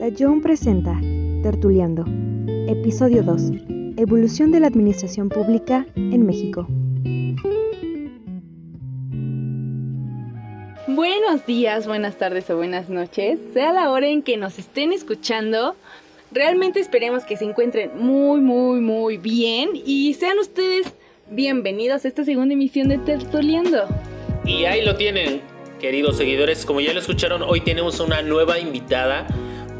Dayón presenta Tertuleando, episodio 2, Evolución de la Administración Pública en México. Buenos días, buenas tardes o buenas noches, sea la hora en que nos estén escuchando. Realmente esperemos que se encuentren muy, muy, muy bien y sean ustedes bienvenidos a esta segunda emisión de Tertuleando. Y ahí lo tienen, queridos seguidores. Como ya lo escucharon, hoy tenemos una nueva invitada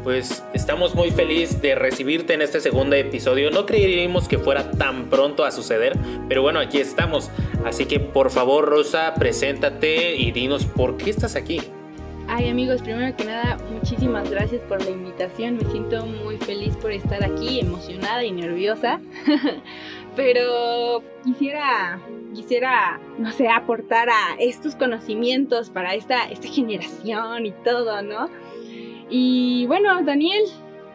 pues estamos muy felices de recibirte en este segundo episodio. No creímos que fuera tan pronto a suceder, pero bueno, aquí estamos. Así que por favor, Rosa, preséntate y dinos por qué estás aquí. Ay amigos, primero que nada, muchísimas gracias por la invitación. Me siento muy feliz por estar aquí, emocionada y nerviosa. pero quisiera, quisiera, no sé, aportar a estos conocimientos para esta, esta generación y todo, ¿no? Y bueno, Daniel,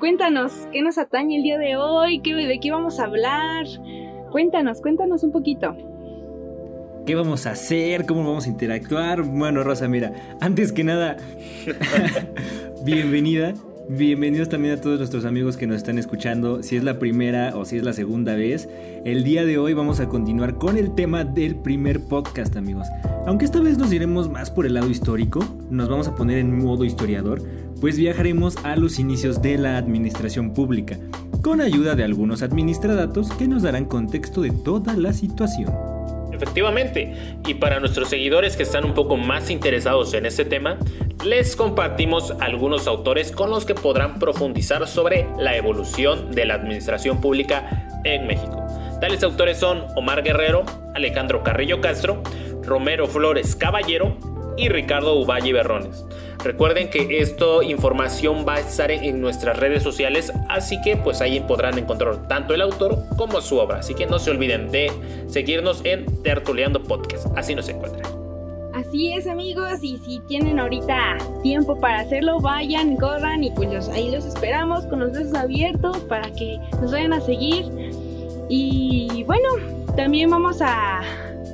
cuéntanos, ¿qué nos atañe el día de hoy? ¿Qué, ¿De qué vamos a hablar? Cuéntanos, cuéntanos un poquito. ¿Qué vamos a hacer? ¿Cómo vamos a interactuar? Bueno, Rosa, mira, antes que nada, bienvenida. Bienvenidos también a todos nuestros amigos que nos están escuchando, si es la primera o si es la segunda vez. El día de hoy vamos a continuar con el tema del primer podcast, amigos. Aunque esta vez nos iremos más por el lado histórico, nos vamos a poner en modo historiador, pues viajaremos a los inicios de la administración pública, con ayuda de algunos administradatos que nos darán contexto de toda la situación. Efectivamente, y para nuestros seguidores que están un poco más interesados en este tema, les compartimos algunos autores con los que podrán profundizar sobre la evolución de la administración pública en México. Tales autores son Omar Guerrero, Alejandro Carrillo Castro, Romero Flores Caballero y Ricardo Uvalle Berrones. Recuerden que esta información va a estar en nuestras redes sociales, así que pues ahí podrán encontrar tanto el autor como su obra. Así que no se olviden de seguirnos en Tertuleando Podcast, así nos encuentran. Así es amigos, y si tienen ahorita tiempo para hacerlo, vayan, corran y pues ahí los esperamos con los brazos abiertos para que nos vayan a seguir. Y bueno, también vamos a,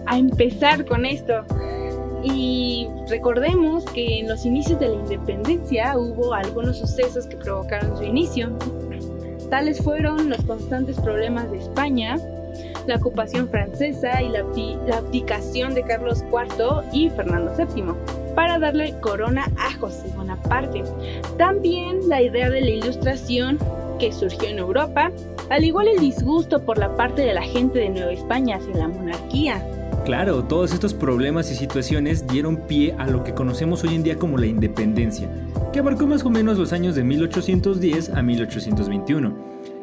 a empezar con esto. Y recordemos que en los inicios de la independencia hubo algunos sucesos que provocaron su inicio. Tales fueron los constantes problemas de España, la ocupación francesa y la, abdicación de Carlos IV y Fernando VII para darle corona a José Bonaparte. También la idea de la ilustración que surgió en Europa, al igual el disgusto por la parte de la gente de Nueva España hacia la monarquía, Claro, todos estos problemas y situaciones dieron pie a lo que conocemos hoy en día como la independencia, que abarcó más o menos los años de 1810 a 1821,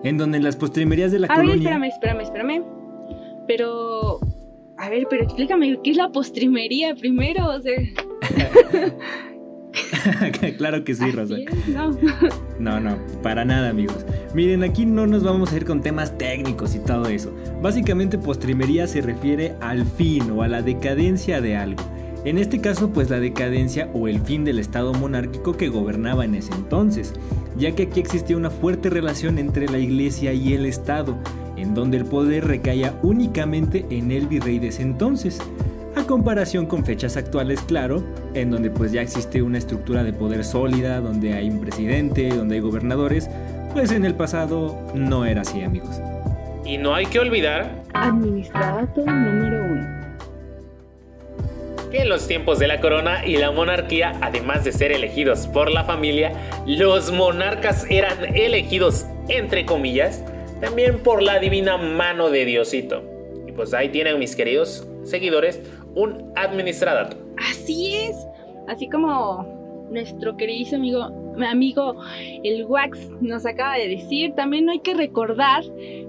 en donde en las postrimerías de la a colonia... Ver, espérame, espérame, espérame. Pero... A ver, pero explícame, ¿qué es la postrimería primero? O sea... claro que sí, Rosa. no. no, no, para nada, amigos. Miren, aquí no nos vamos a ir con temas técnicos y todo eso. Básicamente, postrimería se refiere al fin o a la decadencia de algo. En este caso, pues la decadencia o el fin del estado monárquico que gobernaba en ese entonces, ya que aquí existía una fuerte relación entre la iglesia y el estado, en donde el poder recaía únicamente en el virrey de ese entonces a comparación con fechas actuales, claro, en donde pues ya existe una estructura de poder sólida, donde hay un presidente, donde hay gobernadores, pues en el pasado no era así, amigos. Y no hay que olvidar... Administradato número uno. Que en los tiempos de la corona y la monarquía, además de ser elegidos por la familia, los monarcas eran elegidos, entre comillas, también por la divina mano de Diosito. Y pues ahí tienen mis queridos seguidores un administrador. Así es, así como nuestro querido amigo, amigo el Wax nos acaba de decir, también hay que recordar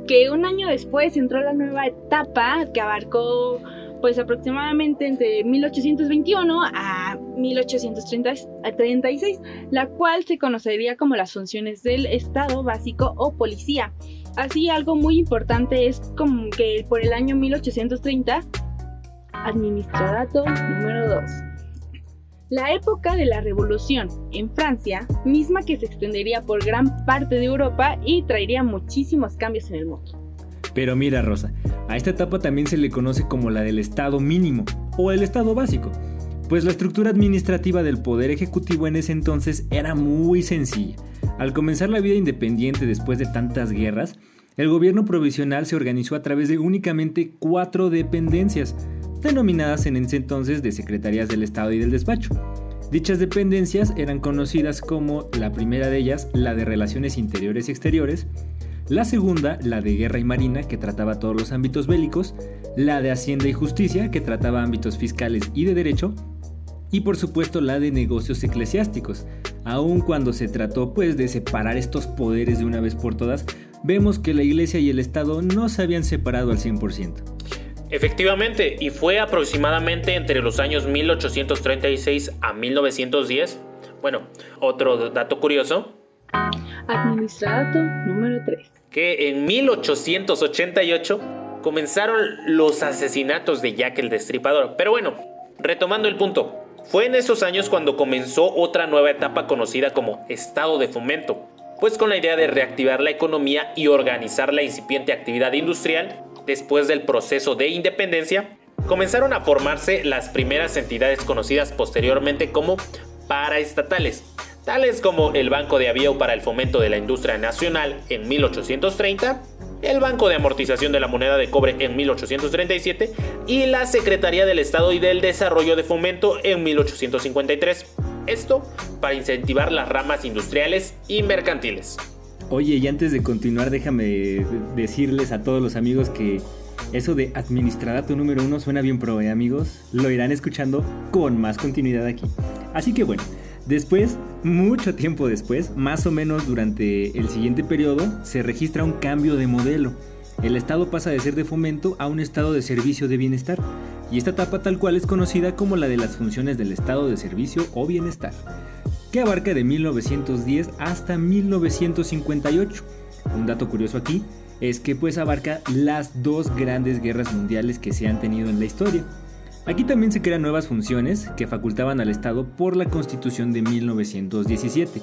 que un año después entró la nueva etapa que abarcó pues aproximadamente entre 1821 a 1836, la cual se conocería como las funciones del Estado básico o policía. Así algo muy importante es como que por el año 1830 Administradato número 2. La época de la Revolución en Francia, misma que se extendería por gran parte de Europa y traería muchísimos cambios en el mundo. Pero mira Rosa, a esta etapa también se le conoce como la del Estado mínimo o el Estado básico, pues la estructura administrativa del Poder Ejecutivo en ese entonces era muy sencilla. Al comenzar la vida independiente después de tantas guerras, el gobierno provisional se organizó a través de únicamente cuatro dependencias, denominadas en ese entonces de Secretarías del Estado y del Despacho. Dichas dependencias eran conocidas como la primera de ellas, la de Relaciones Interiores y Exteriores, la segunda, la de Guerra y Marina, que trataba todos los ámbitos bélicos, la de Hacienda y Justicia, que trataba ámbitos fiscales y de derecho, y por supuesto la de negocios eclesiásticos. Aun cuando se trató pues de separar estos poderes de una vez por todas, vemos que la iglesia y el Estado no se habían separado al 100%. Efectivamente, y fue aproximadamente entre los años 1836 a 1910. Bueno, otro dato curioso. Administrato número 3. Que en 1888 comenzaron los asesinatos de Jack el Destripador. Pero bueno, retomando el punto, fue en esos años cuando comenzó otra nueva etapa conocida como estado de fomento, pues con la idea de reactivar la economía y organizar la incipiente actividad industrial, después del proceso de independencia, comenzaron a formarse las primeras entidades conocidas posteriormente como paraestatales, tales como el Banco de Aviao para el Fomento de la Industria Nacional en 1830, el Banco de Amortización de la Moneda de Cobre en 1837 y la Secretaría del Estado y del Desarrollo de Fomento en 1853. Esto para incentivar las ramas industriales y mercantiles. Oye, y antes de continuar, déjame decirles a todos los amigos que eso de administradato número uno suena bien pro, ¿eh, amigos? Lo irán escuchando con más continuidad aquí. Así que bueno, después, mucho tiempo después, más o menos durante el siguiente periodo, se registra un cambio de modelo. El Estado pasa de ser de fomento a un estado de servicio de bienestar, y esta etapa tal cual es conocida como la de las funciones del estado de servicio o bienestar que abarca de 1910 hasta 1958. Un dato curioso aquí es que pues abarca las dos grandes guerras mundiales que se han tenido en la historia. Aquí también se crean nuevas funciones que facultaban al Estado por la Constitución de 1917.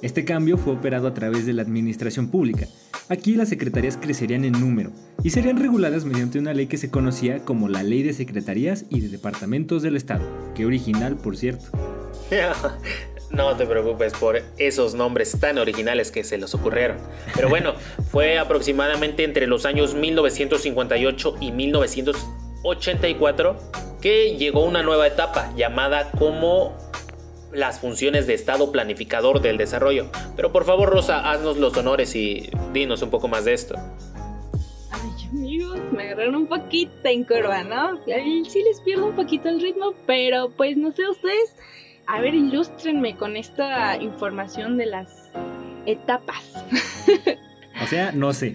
Este cambio fue operado a través de la administración pública. Aquí las secretarías crecerían en número y serían reguladas mediante una ley que se conocía como la Ley de Secretarías y de Departamentos del Estado, que original por cierto. No te preocupes por esos nombres tan originales que se les ocurrieron. Pero bueno, fue aproximadamente entre los años 1958 y 1984 que llegó una nueva etapa llamada como las funciones de Estado planificador del desarrollo. Pero por favor, Rosa, haznos los honores y dinos un poco más de esto. Ay, amigos, me agarraron un poquito en curva, ¿no? Sí les pierdo un poquito el ritmo, pero pues no sé ustedes a ver, ilústrenme con esta información de las etapas. o sea, no sé.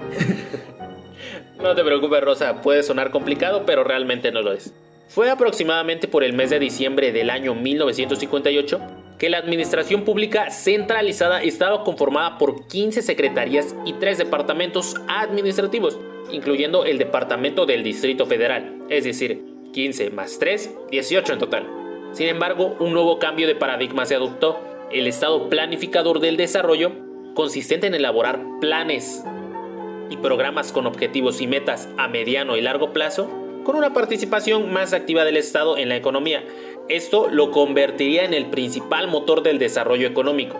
no te preocupes, Rosa, puede sonar complicado, pero realmente no lo es. Fue aproximadamente por el mes de diciembre del año 1958 que la administración pública centralizada estaba conformada por 15 secretarías y 3 departamentos administrativos, incluyendo el departamento del Distrito Federal, es decir, 15 más 3, 18 en total. Sin embargo, un nuevo cambio de paradigma se adoptó. El Estado planificador del desarrollo, consistente en elaborar planes y programas con objetivos y metas a mediano y largo plazo, con una participación más activa del Estado en la economía. Esto lo convertiría en el principal motor del desarrollo económico.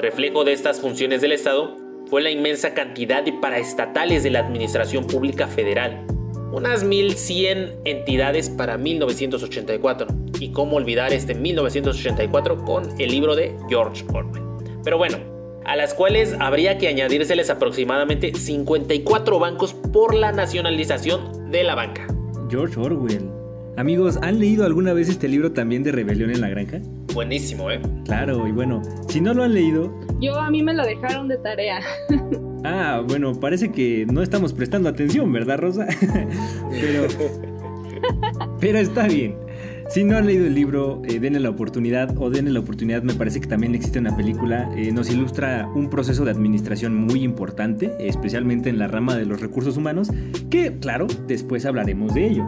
Reflejo de estas funciones del Estado fue la inmensa cantidad de paraestatales de la Administración Pública Federal, unas 1100 entidades para 1984. Y cómo olvidar este 1984 con el libro de George Orwell. Pero bueno, a las cuales habría que añadírseles aproximadamente 54 bancos por la nacionalización de la banca. George Orwell. Amigos, ¿han leído alguna vez este libro también de Rebelión en la Granja? Buenísimo, ¿eh? Claro, y bueno, si no lo han leído... Yo a mí me lo dejaron de tarea. Ah, bueno, parece que no estamos prestando atención, ¿verdad, Rosa? pero. Está bien. Si no han leído el libro, eh, denle la oportunidad, o denle la oportunidad, me parece que también existe una película, eh, nos ilustra un proceso de administración muy importante, especialmente en la rama de los recursos humanos, que, claro, después hablaremos de ello.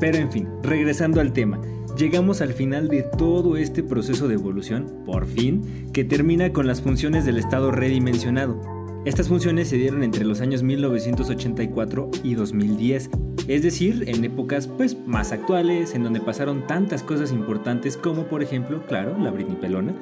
Pero en fin, regresando al tema, llegamos al final de todo este proceso de evolución, por fin, que termina con las funciones del Estado redimensionado. Estas funciones se dieron entre los años 1984 y 2010, es decir, en épocas pues más actuales, en donde pasaron tantas cosas importantes como por ejemplo, claro, la Britney Pelona,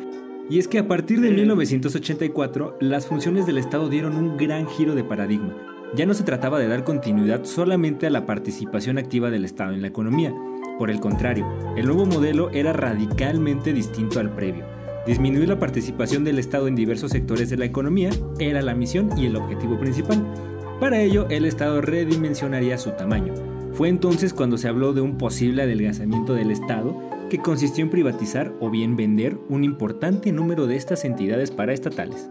Y es que a partir de 1984, las funciones del Estado dieron un gran giro de paradigma. Ya no se trataba de dar continuidad solamente a la participación activa del Estado en la economía. Por el contrario, el nuevo modelo era radicalmente distinto al previo. Disminuir la participación del Estado en diversos sectores de la economía era la misión y el objetivo principal. Para ello, el Estado redimensionaría su tamaño. Fue entonces cuando se habló de un posible adelgazamiento del Estado que consistió en privatizar o bien vender un importante número de estas entidades paraestatales.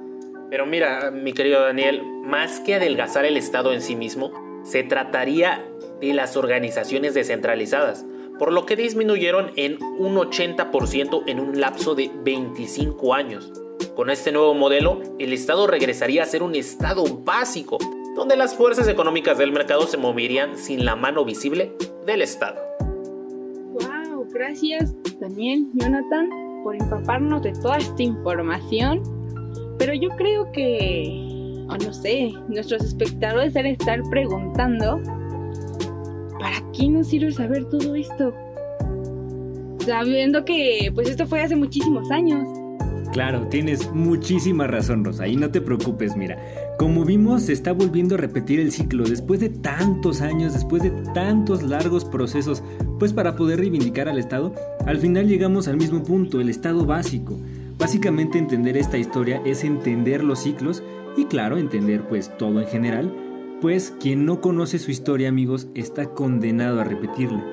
Pero mira, mi querido Daniel, más que adelgazar el Estado en sí mismo, se trataría de las organizaciones descentralizadas, por lo que disminuyeron en un 80% en un lapso de 25 años. Con este nuevo modelo, el Estado regresaría a ser un Estado básico, donde las fuerzas económicas del mercado se moverían sin la mano visible del Estado. ¡Wow! Gracias, Daniel, Jonathan, por empaparnos de toda esta información. Pero yo creo que, o no sé, nuestros espectadores deben estar preguntando, ¿para qué nos sirve saber todo esto? Sabiendo que, pues esto fue hace muchísimos años. Claro, tienes muchísima razón, Rosa, y no te preocupes, mira. Como vimos, se está volviendo a repetir el ciclo después de tantos años, después de tantos largos procesos, pues para poder reivindicar al Estado, al final llegamos al mismo punto, el Estado básico. Básicamente entender esta historia es entender los ciclos y claro, entender pues todo en general, pues quien no conoce su historia amigos está condenado a repetirla.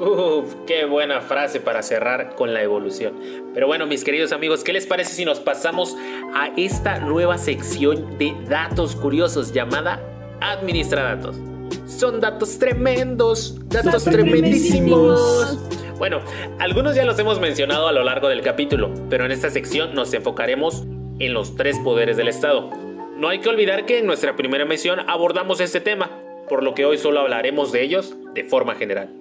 Uf, qué buena frase para cerrar con la evolución. Pero bueno, mis queridos amigos, ¿qué les parece si nos pasamos a esta nueva sección de datos curiosos llamada Administra Datos? Son datos tremendos, datos tremendísimos. Bueno, algunos ya los hemos mencionado a lo largo del capítulo, pero en esta sección nos enfocaremos en los tres poderes del Estado. No hay que olvidar que en nuestra primera mención abordamos este tema, por lo que hoy solo hablaremos de ellos de forma general.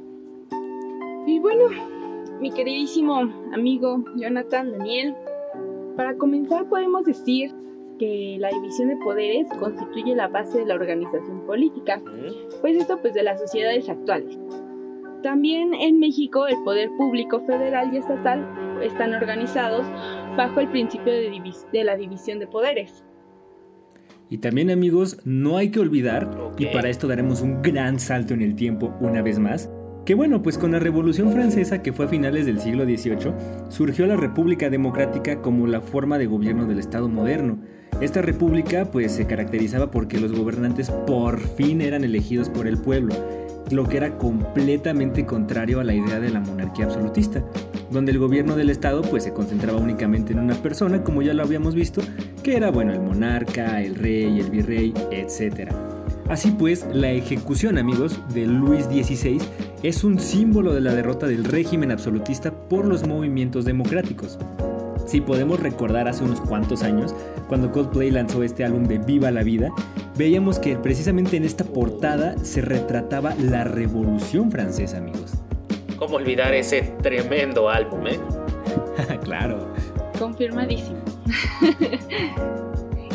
Y bueno, mi queridísimo amigo Jonathan Daniel, para comenzar podemos decir que la división de poderes constituye la base de la organización política, pues esto pues de las sociedades actuales. También en México el poder público federal y estatal están organizados bajo el principio de, de la división de poderes. Y también amigos, no hay que olvidar, y para esto daremos un gran salto en el tiempo una vez más, que bueno, pues con la Revolución Francesa, que fue a finales del siglo XVIII, surgió la República Democrática como la forma de gobierno del Estado moderno. Esta república pues se caracterizaba porque los gobernantes por fin eran elegidos por el pueblo, lo que era completamente contrario a la idea de la monarquía absolutista, donde el gobierno del Estado pues se concentraba únicamente en una persona, como ya lo habíamos visto, que era bueno el monarca, el rey, el virrey, etc. Así pues, la ejecución, amigos, de Luis XVI es un símbolo de la derrota del régimen absolutista por los movimientos democráticos. Si podemos recordar hace unos cuantos años, cuando Coldplay lanzó este álbum de Viva la Vida, veíamos que precisamente en esta portada se retrataba la Revolución Francesa, amigos. ¿Cómo olvidar ese tremendo álbum, eh? claro. Confirmadísimo.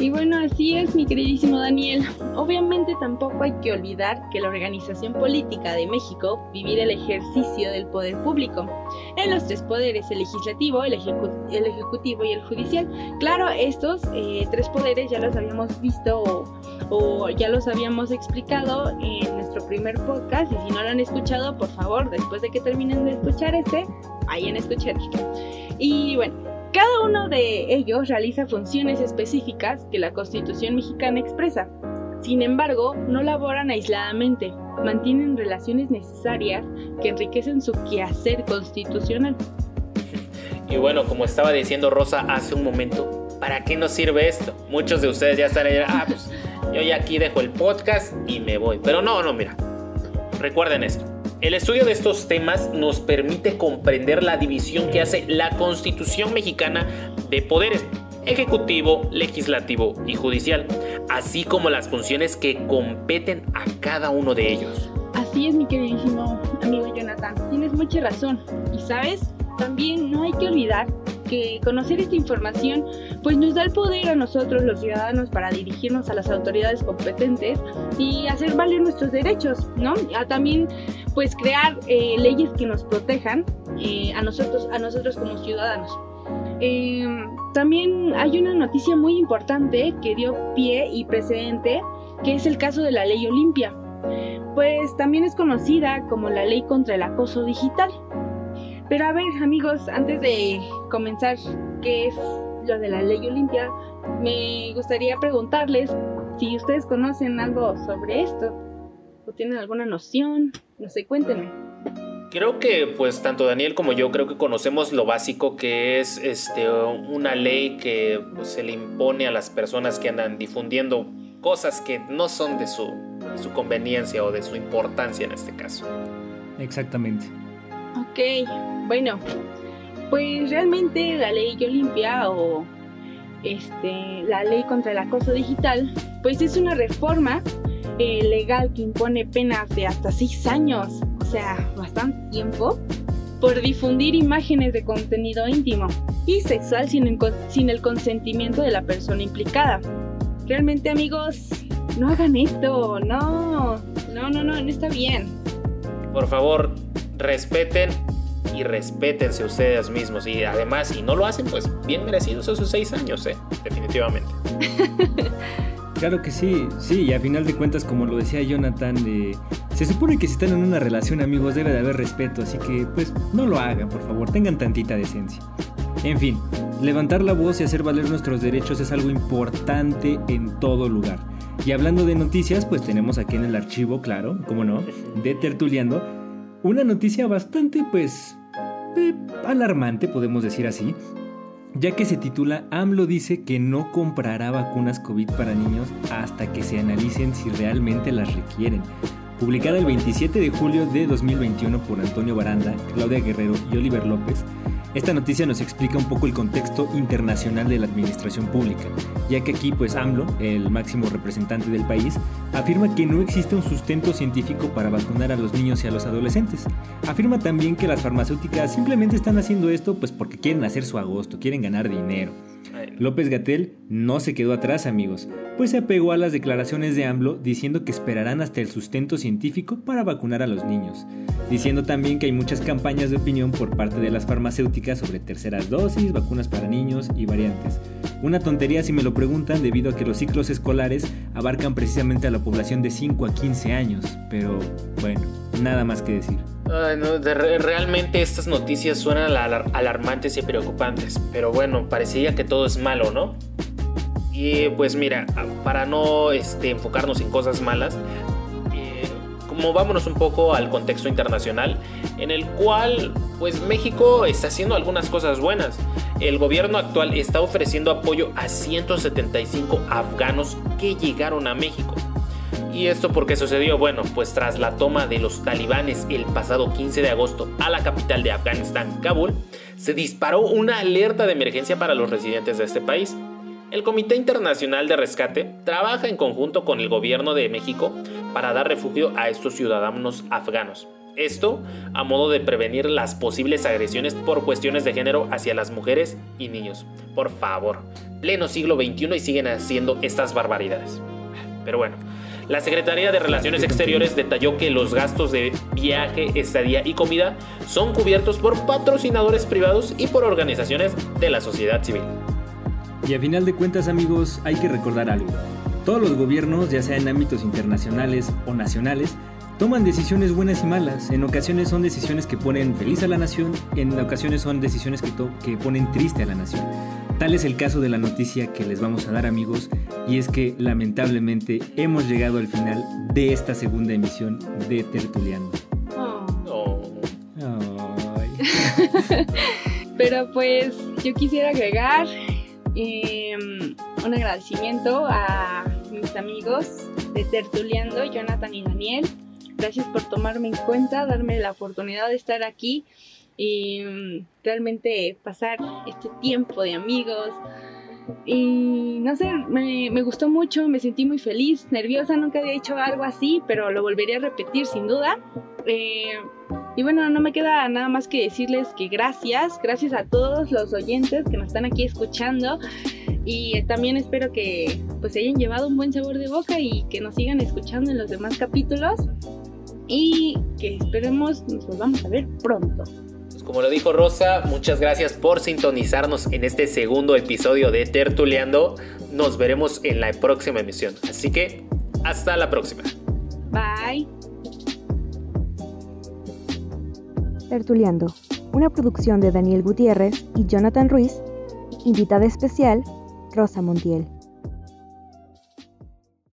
Y bueno, así es, mi queridísimo Daniel. Obviamente tampoco hay que olvidar que la organización política de México vive el ejercicio del poder público en los tres poderes, el legislativo, el, ejecutivo y el judicial. Claro, estos eh, tres poderes ya los habíamos visto o, ya los habíamos explicado en nuestro primer podcast y si no lo han escuchado, por favor, después de que terminen de escuchar este, vayan a escuchar Y bueno, cada uno de ellos realiza funciones específicas que la Constitución mexicana expresa. Sin embargo, no laboran aisladamente, mantienen relaciones necesarias que enriquecen su quehacer constitucional. Y bueno, como estaba diciendo Rosa hace un momento, ¿para qué nos sirve esto? Muchos de ustedes ya están ahí, ah, pues yo ya aquí dejo el podcast y me voy. Pero no, no, mira, recuerden esto. El estudio de estos temas nos permite comprender la división que hace la Constitución mexicana de poderes ejecutivo, legislativo y judicial, así como las funciones que competen a cada uno de ellos. Así es, mi queridísimo amigo Jonathan, tienes mucha razón. Y sabes, también no hay que olvidar que conocer esta información pues nos da el poder a nosotros los ciudadanos para dirigirnos a las autoridades competentes y hacer valer nuestros derechos, ¿no? A también pues crear eh, leyes que nos protejan eh, a nosotros a nosotros como ciudadanos. Em, también hay una noticia muy importante que dio pie y precedente, que es el caso de la ley Olimpia, pues también es conocida como la ley contra el acoso digital. Pero a ver amigos, antes de comenzar qué es lo de la ley Olimpia, me gustaría preguntarles si ustedes conocen algo sobre esto o tienen alguna noción, no sé, cuéntenme. Creo que pues tanto Daniel como yo creo que conocemos lo básico que es este una ley que pues, se le impone a las personas que andan difundiendo cosas que no son de su, de su conveniencia o de su importancia en este caso. Exactamente. Ok, bueno, pues realmente la ley Olimpia o este, la ley contra el acoso digital, pues es una reforma eh, legal que impone penas de hasta seis años, o sea, bastante tiempo, por difundir imágenes de contenido íntimo y sexual sin el, sin el consentimiento de la persona implicada. Realmente amigos, no hagan esto, no, no, no, no, no está bien. Por favor, respeten y respétense ustedes mismos. Y además, si no lo hacen, pues bien merecidos esos seis años, ¿eh? Definitivamente. Claro que sí, sí, y a final de cuentas, como lo decía Jonathan, se supone que si están en una relación, amigos, debe de haber respeto, así que pues no lo hagan, por favor, tengan tantita decencia. En fin, levantar la voz y hacer valer nuestros derechos es algo importante en todo lugar. Y hablando de noticias, pues tenemos aquí en el archivo, claro, como no, de Tertuliando, una noticia bastante, pues, eh, alarmante, podemos decir así, ya que se titula AMLO dice que no comprará vacunas COVID para niños hasta que se analicen si realmente las requieren. Publicada el 27 de julio de 2021 por Antonio Baranda, Claudia Guerrero y Oliver López, esta noticia nos explica un poco el contexto internacional de la administración pública, ya que aquí pues AMLO, el máximo representante del país, afirma que no existe un sustento científico para vacunar a los niños y a los adolescentes. Afirma también que las farmacéuticas simplemente están haciendo esto pues porque quieren hacer su agosto, quieren ganar dinero. López Gatel no se quedó atrás, amigos, pues se apegó a las declaraciones de AMLO diciendo que esperarán hasta el sustento científico para vacunar a los niños, diciendo también que hay muchas campañas de opinión por parte de las farmacéuticas sobre terceras dosis, vacunas para niños y variantes. Una tontería si me lo preguntan debido a que los ciclos escolares abarcan precisamente a la población de 5 a 15 años, pero bueno, nada más que decir realmente estas noticias suenan alarmantes y preocupantes, pero bueno, parecería que todo es malo, ¿no? Y pues mira, para no este, enfocarnos en cosas malas, eh, como vámonos un poco al contexto internacional, en el cual pues México está haciendo algunas cosas buenas. El gobierno actual está ofreciendo apoyo a 175 afganos que llegaron a México. ¿Y esto por qué sucedió? Bueno, pues tras la toma de los talibanes el pasado 15 de agosto a la capital de Afganistán, Kabul, se disparó una alerta de emergencia para los residentes de este país. El Comité Internacional de Rescate trabaja en conjunto con el gobierno de México para dar refugio a estos ciudadanos afganos. Esto a modo de prevenir las posibles agresiones por cuestiones de género hacia las mujeres y niños. Por favor, pleno siglo XXI y siguen haciendo estas barbaridades. Pero bueno, la Secretaría de Relaciones Exteriores detalló que los gastos de viaje, estadía y comida son cubiertos por patrocinadores privados y por organizaciones de la sociedad civil. Y a final de cuentas amigos, hay que recordar algo. Todos los gobiernos, ya sea en ámbitos internacionales o nacionales, toman decisiones buenas y malas. En ocasiones son decisiones que ponen feliz a la nación, en ocasiones son decisiones que, que ponen triste a la nación. Tal es el caso de la noticia que les vamos a dar amigos y es que lamentablemente hemos llegado al final de esta segunda emisión de Tertuliano. Oh. Pero pues yo quisiera agregar em, un agradecimiento a mis amigos de Tertuliando, Jonathan y Daniel. Gracias por tomarme en cuenta, darme la oportunidad de estar aquí y mm, realmente pasar este tiempo de amigos. Y no sé, me, gustó mucho, me sentí muy feliz, nerviosa, nunca había hecho algo así, pero lo volvería a repetir sin duda. Eh, y bueno, no me queda nada más que decirles que gracias, gracias a todos los oyentes que nos están aquí escuchando y también espero que pues hayan llevado un buen sabor de boca y que nos sigan escuchando en los demás capítulos y que esperemos nos volvamos a ver pronto Como lo dijo Rosa, muchas gracias por sintonizarnos en este segundo episodio de Tertuleando. Nos veremos en la próxima emisión. Así que, hasta la próxima. Bye. Tertuleando, una producción de Daniel Gutiérrez y Jonathan Ruiz, invitada especial, Rosa Montiel.